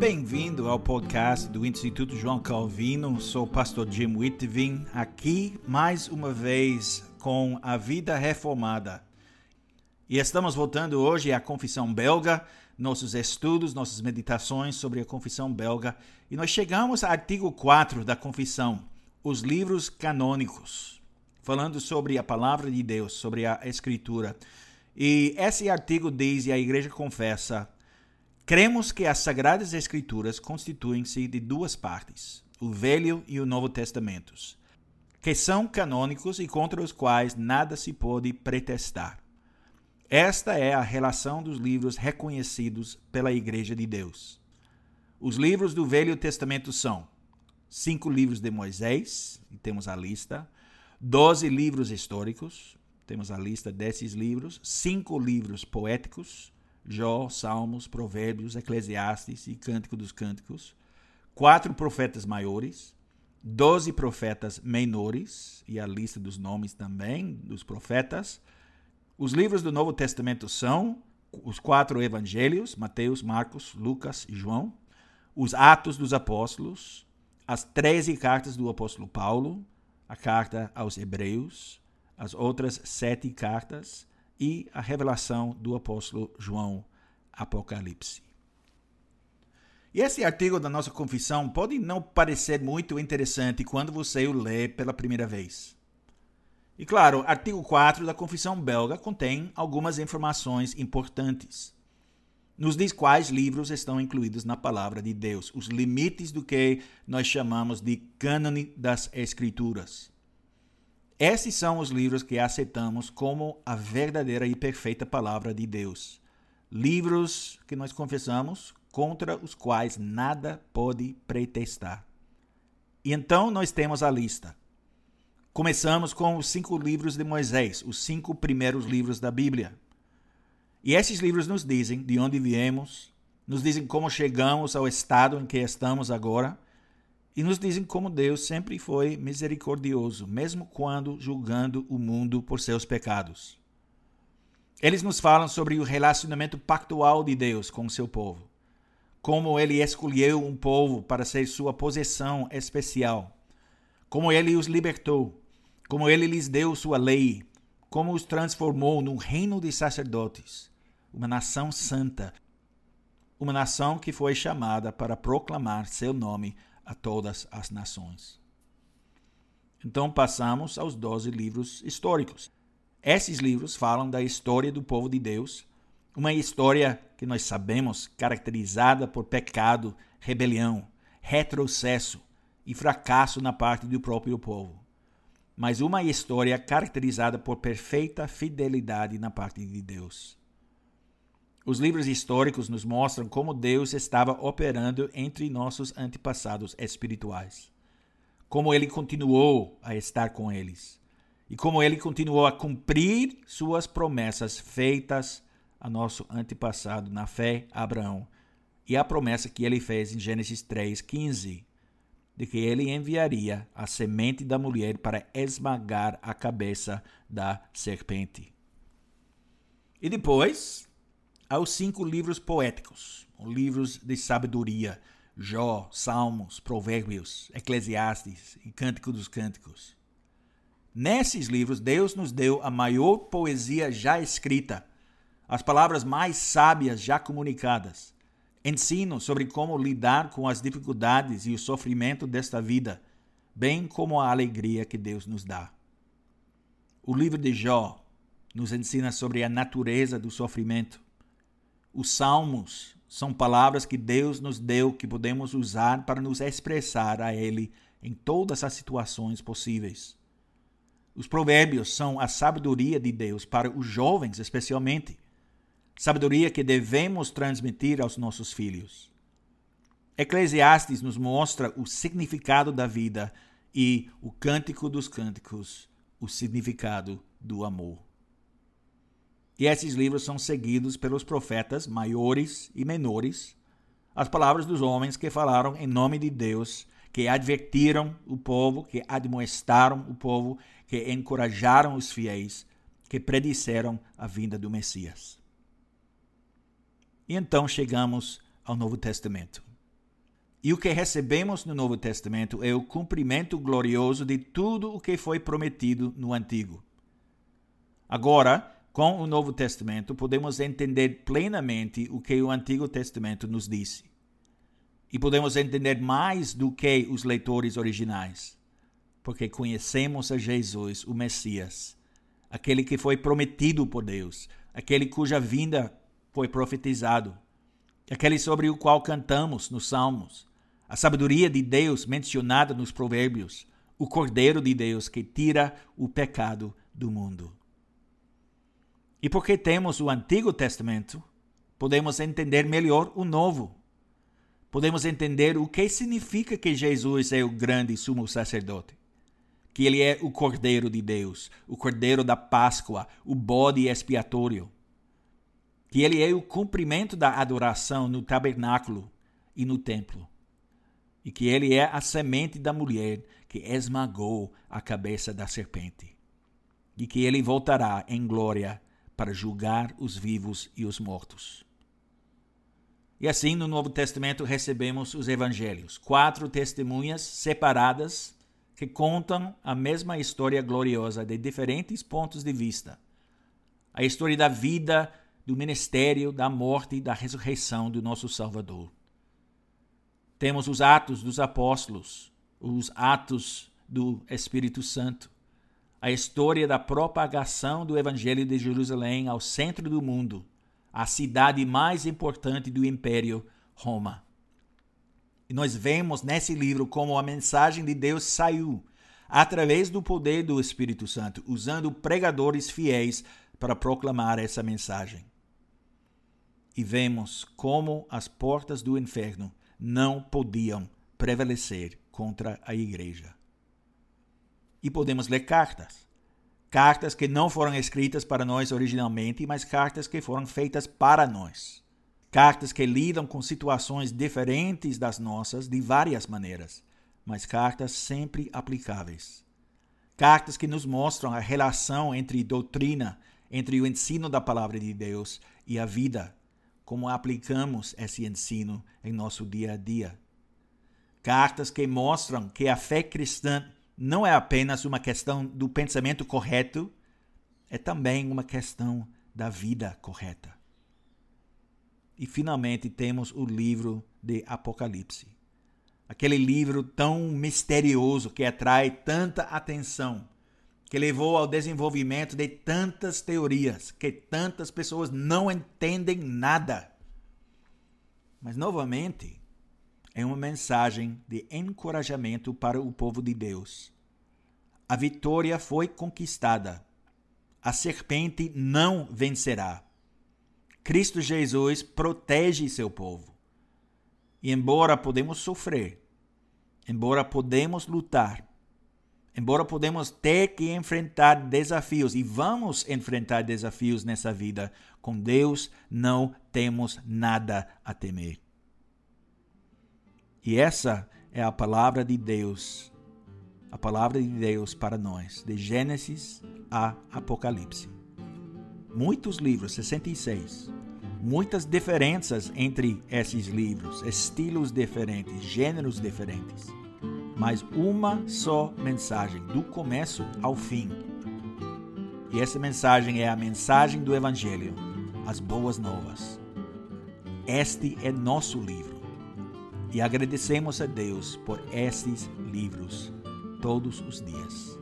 Bem-vindo ao podcast do Instituto João Calvino. Sou o pastor Jim Whitvin, aqui mais uma vez com a vida reformada. E estamos voltando hoje à confissão belga, nossos estudos, nossas meditações sobre a confissão belga. E nós chegamos ao artigo 4 da confissão, os livros canônicos, falando sobre a palavra de Deus, sobre a Escritura. E esse artigo diz, e a igreja confessa, cremos que as Sagradas Escrituras constituem-se de duas partes, o Velho e o Novo Testamentos, que são canônicos e contra os quais nada se pode pretestar. Esta é a relação dos livros reconhecidos pela Igreja de Deus. Os livros do Velho Testamento são cinco livros de Moisés, e temos a lista, doze livros históricos, temos a lista desses livros, cinco livros poéticos, Jó, Salmos, Provérbios, Eclesiastes e Cântico dos Cânticos, quatro profetas maiores, doze profetas menores, e a lista dos nomes também dos profetas. Os livros do Novo Testamento são os quatro evangelhos, Mateus, Marcos, Lucas e João, os Atos dos Apóstolos, as treze cartas do apóstolo Paulo, a carta aos Hebreus, as outras sete cartas e a revelação do apóstolo João, Apocalipse. E esse artigo da nossa confissão pode não parecer muito interessante quando você o lê pela primeira vez. E claro, artigo 4 da confissão belga contém algumas informações importantes nos diz quais livros estão incluídos na palavra de Deus, os limites do que nós chamamos de cânone das Escrituras. Esses são os livros que aceitamos como a verdadeira e perfeita palavra de Deus. Livros que nós confessamos contra os quais nada pode pretestar. E então nós temos a lista. Começamos com os cinco livros de Moisés, os cinco primeiros livros da Bíblia. E esses livros nos dizem de onde viemos, nos dizem como chegamos ao estado em que estamos agora e nos dizem como Deus sempre foi misericordioso, mesmo quando julgando o mundo por seus pecados. Eles nos falam sobre o relacionamento pactual de Deus com seu povo, como ele escolheu um povo para ser sua possessão especial, como ele os libertou, como ele lhes deu sua lei, como os transformou num reino de sacerdotes. Uma nação santa, uma nação que foi chamada para proclamar seu nome a todas as nações. Então passamos aos doze livros históricos. Esses livros falam da história do povo de Deus, uma história que nós sabemos caracterizada por pecado, rebelião, retrocesso e fracasso na parte do próprio povo. Mas uma história caracterizada por perfeita fidelidade na parte de Deus. Os livros históricos nos mostram como Deus estava operando entre nossos antepassados espirituais, como ele continuou a estar com eles e como ele continuou a cumprir suas promessas feitas a nosso antepassado na fé, Abraão, e a promessa que ele fez em Gênesis 3:15, de que ele enviaria a semente da mulher para esmagar a cabeça da serpente. E depois, aos cinco livros poéticos, livros de sabedoria, Jó, Salmos, Provérbios, Eclesiastes e Cântico dos Cânticos. Nesses livros, Deus nos deu a maior poesia já escrita, as palavras mais sábias já comunicadas, ensino sobre como lidar com as dificuldades e o sofrimento desta vida, bem como a alegria que Deus nos dá. O livro de Jó nos ensina sobre a natureza do sofrimento, os salmos são palavras que Deus nos deu que podemos usar para nos expressar a Ele em todas as situações possíveis. Os provérbios são a sabedoria de Deus para os jovens, especialmente. Sabedoria que devemos transmitir aos nossos filhos. Eclesiastes nos mostra o significado da vida e o Cântico dos Cânticos, o significado do amor. E esses livros são seguidos pelos profetas maiores e menores, as palavras dos homens que falaram em nome de Deus, que advertiram o povo, que admoestaram o povo, que encorajaram os fiéis, que predisseram a vinda do Messias. E então chegamos ao Novo Testamento. E o que recebemos no Novo Testamento é o cumprimento glorioso de tudo o que foi prometido no Antigo. Agora, com o Novo Testamento, podemos entender plenamente o que o Antigo Testamento nos disse. E podemos entender mais do que os leitores originais, porque conhecemos a Jesus, o Messias, aquele que foi prometido por Deus, aquele cuja vinda foi profetizado, aquele sobre o qual cantamos nos Salmos a sabedoria de Deus mencionada nos Provérbios, o Cordeiro de Deus que tira o pecado do mundo. E porque temos o Antigo Testamento, podemos entender melhor o Novo. Podemos entender o que significa que Jesus é o grande sumo sacerdote. Que ele é o Cordeiro de Deus, o Cordeiro da Páscoa, o bode expiatório. Que ele é o cumprimento da adoração no tabernáculo e no templo e que ele é a semente da mulher que esmagou a cabeça da serpente, e que ele voltará em glória para julgar os vivos e os mortos. E assim, no Novo Testamento, recebemos os evangelhos, quatro testemunhas separadas que contam a mesma história gloriosa de diferentes pontos de vista. A história da vida, do ministério, da morte e da ressurreição do nosso Salvador. Temos os Atos dos Apóstolos, os Atos do Espírito Santo, a história da propagação do Evangelho de Jerusalém ao centro do mundo, a cidade mais importante do Império, Roma. E nós vemos nesse livro como a mensagem de Deus saiu através do poder do Espírito Santo, usando pregadores fiéis para proclamar essa mensagem. E vemos como as portas do inferno não podiam prevalecer contra a igreja. E podemos ler cartas. Cartas que não foram escritas para nós originalmente, mas cartas que foram feitas para nós. Cartas que lidam com situações diferentes das nossas de várias maneiras, mas cartas sempre aplicáveis. Cartas que nos mostram a relação entre doutrina, entre o ensino da palavra de Deus e a vida como aplicamos esse ensino em nosso dia a dia. Cartas que mostram que a fé cristã não é apenas uma questão do pensamento correto, é também uma questão da vida correta. E finalmente temos o livro de Apocalipse. Aquele livro tão misterioso que atrai tanta atenção que levou ao desenvolvimento de tantas teorias que tantas pessoas não entendem nada. Mas, novamente, é uma mensagem de encorajamento para o povo de Deus. A vitória foi conquistada. A serpente não vencerá. Cristo Jesus protege seu povo. E embora podemos sofrer, embora podemos lutar, Embora podemos ter que enfrentar desafios e vamos enfrentar desafios nessa vida, com Deus não temos nada a temer. E essa é a palavra de Deus, a palavra de Deus para nós, de Gênesis a Apocalipse. Muitos livros, 66. Muitas diferenças entre esses livros, estilos diferentes, gêneros diferentes mas uma só mensagem, do começo ao fim. E essa mensagem é a mensagem do Evangelho, as boas novas. Este é nosso livro. E agradecemos a Deus por estes livros todos os dias.